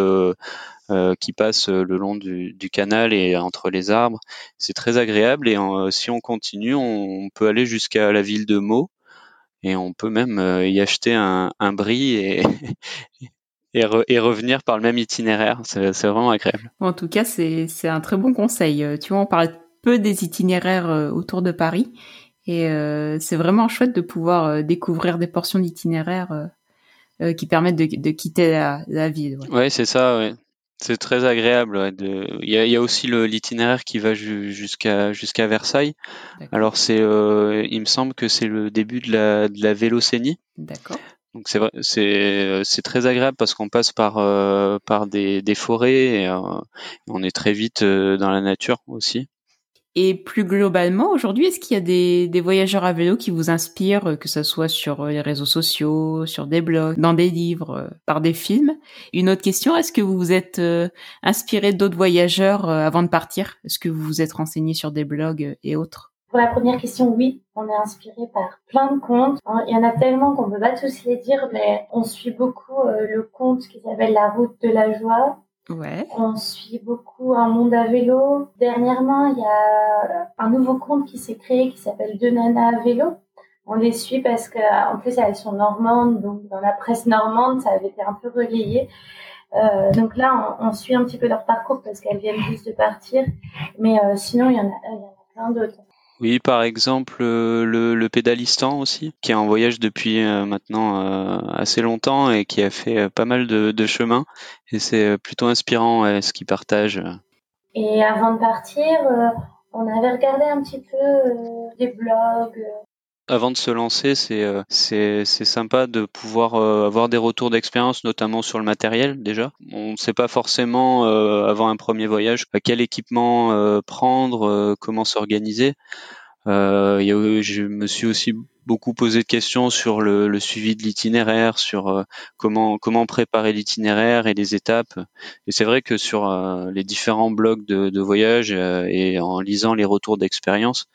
euh, qui passe euh, le long du, canal et entre les arbres. C'est très agréable et euh, si on continue, on, peut aller jusqu'à la ville de Meaux et on peut même y acheter un, un bris et, et, revenir par le même itinéraire. C'est vraiment agréable. En tout cas, c'est un très bon conseil. Tu vois, on parle peu des itinéraires autour de Paris et c'est vraiment chouette de pouvoir découvrir des portions d'itinéraires qui permettent de, quitter la, ville. Ouais, c'est ça. Ouais. C'est très agréable. Il, y a, il, y a, aussi l'itinéraire qui va jusqu'à jusqu'à Versailles. Alors c'est, euh, il me semble que c'est le début de la, de la vélocénie. D'accord. Donc c'est c'est c'est très agréable parce qu'on passe par euh, par des, des forêts et euh, on est très vite dans la nature aussi. Et plus globalement, aujourd'hui, est-ce qu'il y a des, voyageurs à vélo qui vous inspirent, que ce soit sur les réseaux sociaux, sur des blogs, dans des livres, euh, par des films? Une autre question, est-ce que vous vous êtes euh, inspiré d'autres voyageurs euh, avant de partir? Est-ce que vous vous êtes renseigné sur des blogs et autres? Pour la première question, oui, on est inspiré par plein de comptes. Il y en a tellement qu'on peut pas tous les dire, mais on suit beaucoup le compte qui s'appelle La route de la joie On suit beaucoup un monde à vélo. Dernièrement, il y a un nouveau compte qui s'est créé qui s'appelle Deux nanas à vélo. On les suit parce que, en plus, elles sont normandes, donc dans la presse normande, ça avait été un peu relayé. Euh, donc là, on, suit un petit peu leur parcours parce qu'elles viennent juste de partir. Mais euh, sinon, il y en a, il y en a plein d'autres. Oui, par exemple euh, le, le, Pédalistan aussi, qui est en voyage depuis euh, maintenant euh, assez longtemps et qui a fait pas mal de, de chemin. Et c'est plutôt inspirant ce qu'il partage. Et avant de partir, on avait regardé un petit peu des blogs, avant de se lancer, c'est euh, sympa de pouvoir euh, avoir des retours d'expérience, notamment sur le matériel déjà. On ne sait pas forcément euh, avant un premier voyage quel équipement prendre, comment s'organiser. je me suis aussi beaucoup posé de questions sur le, suivi de l'itinéraire, sur comment comment préparer l'itinéraire et les étapes. Et c'est vrai que sur les différents blogs de, de voyage et en lisant les retours d'expérience,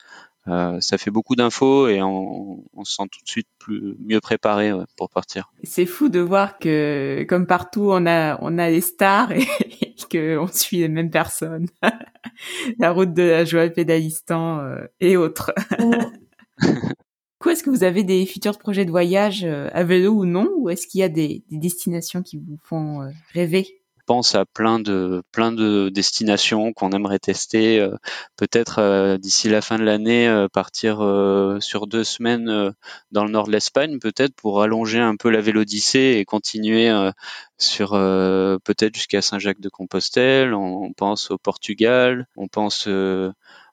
euh, ça fait beaucoup d'infos et on, on, se sent tout de suite plus mieux préparé pour partir. C'est fou de voir que comme partout on a on a les stars et, que on suit les mêmes personnes. la route de la joie, pédalistan euh, et autres. Quoi, est-ce que vous avez des futurs projets de voyage euh, à vélo ou non, ou est-ce qu'il y a des, des, destinations qui vous font euh, rêver? Pense à plein de plein de destinations qu'on aimerait tester. Euh, peut-être euh, d'ici la fin de l'année, euh, partir sur deux semaines dans le nord de l'Espagne, peut-être pour allonger un peu la Vélodyssée et continuer sur peut-être jusqu'à Saint-Jacques-de-Compostelle. On, pense au Portugal, on pense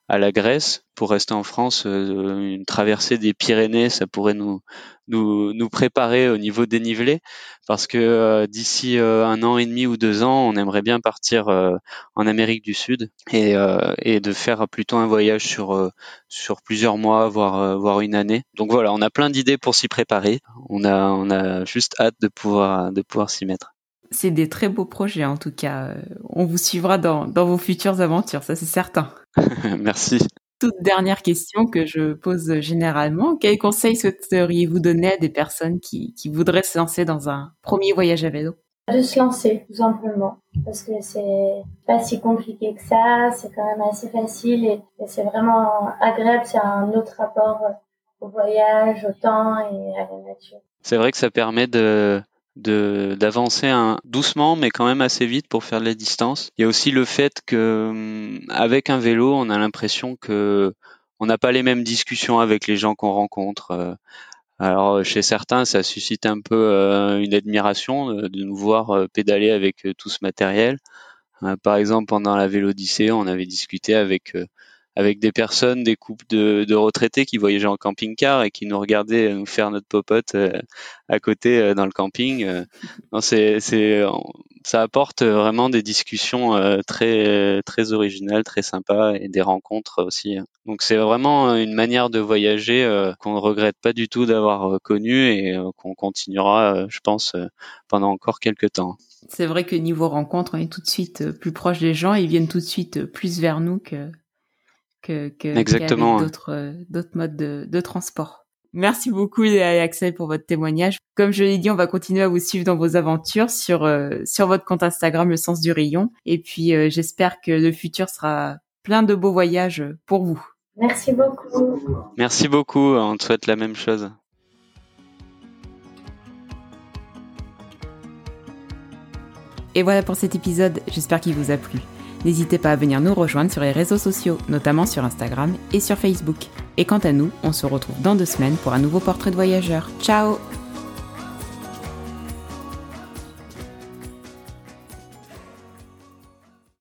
à la Grèce. Pour rester en France, une traversée des Pyrénées, ça pourrait nous nous, nous préparer au niveau dénivelé, parce que euh, d'ici euh, un an et demi ou deux ans, on aimerait bien partir euh, en Amérique du Sud et, et de faire plutôt un voyage sur sur plusieurs mois, voire voire une année. Donc voilà, on a plein d'idées pour s'y préparer. On a on a juste hâte de pouvoir de pouvoir s'y mettre. C'est des très beaux projets en tout cas. On vous suivra dans, dans vos futures aventures, ça c'est certain. Merci. Toute dernière question que je pose généralement. Quels conseils souhaiteriez-vous donner à des personnes qui, qui voudraient se lancer dans un premier voyage à vélo? De se lancer, tout simplement. Parce que c'est pas si compliqué que ça, c'est quand même assez facile et, c'est vraiment agréable, c'est un autre rapport au voyage, au temps et à la nature. C'est vrai que ça permet de d'avancer doucement mais quand même assez vite pour faire de la distance. Il y a aussi le fait que hum, avec un vélo, on a l'impression que on n'a pas les mêmes discussions avec les gens qu'on rencontre. Euh. Alors chez certains, ça suscite un peu euh, une admiration de nous voir euh, pédaler avec tout ce matériel. Par exemple, pendant la Vélodyssée, on avait discuté avec avec des personnes, des couples de, de, retraités qui voyageaient en camping-car et qui nous regardaient nous faire notre popote euh, à côté euh, dans le camping. Euh. Non, c'est, c'est, ça apporte vraiment des discussions très, très originales, très sympas et des rencontres aussi. Donc c'est vraiment une manière de voyager qu'on ne regrette pas du tout d'avoir connue et qu'on continuera, je pense, pendant encore quelques temps. C'est vrai que niveau rencontre, on est tout de suite plus proche des gens, ils viennent tout de suite plus vers nous que que, que Exactement. d'autres euh, d'autres modes de, de, transport. Merci beaucoup Léa et Axel pour votre témoignage. Comme je l'ai dit, on va continuer à vous suivre dans vos aventures sur euh, sur votre compte Instagram Le Sens du Rayon. Et puis euh, j'espère que le futur sera plein de beaux voyages pour vous. Merci beaucoup. Merci beaucoup. On te souhaite la même chose. Et voilà pour cet épisode. J'espère qu'il vous a plu. N'hésitez pas à venir nous rejoindre sur les réseaux sociaux, notamment sur Instagram et sur Facebook. Et quant à nous, on se retrouve dans deux semaines pour un nouveau portrait de voyageur. Ciao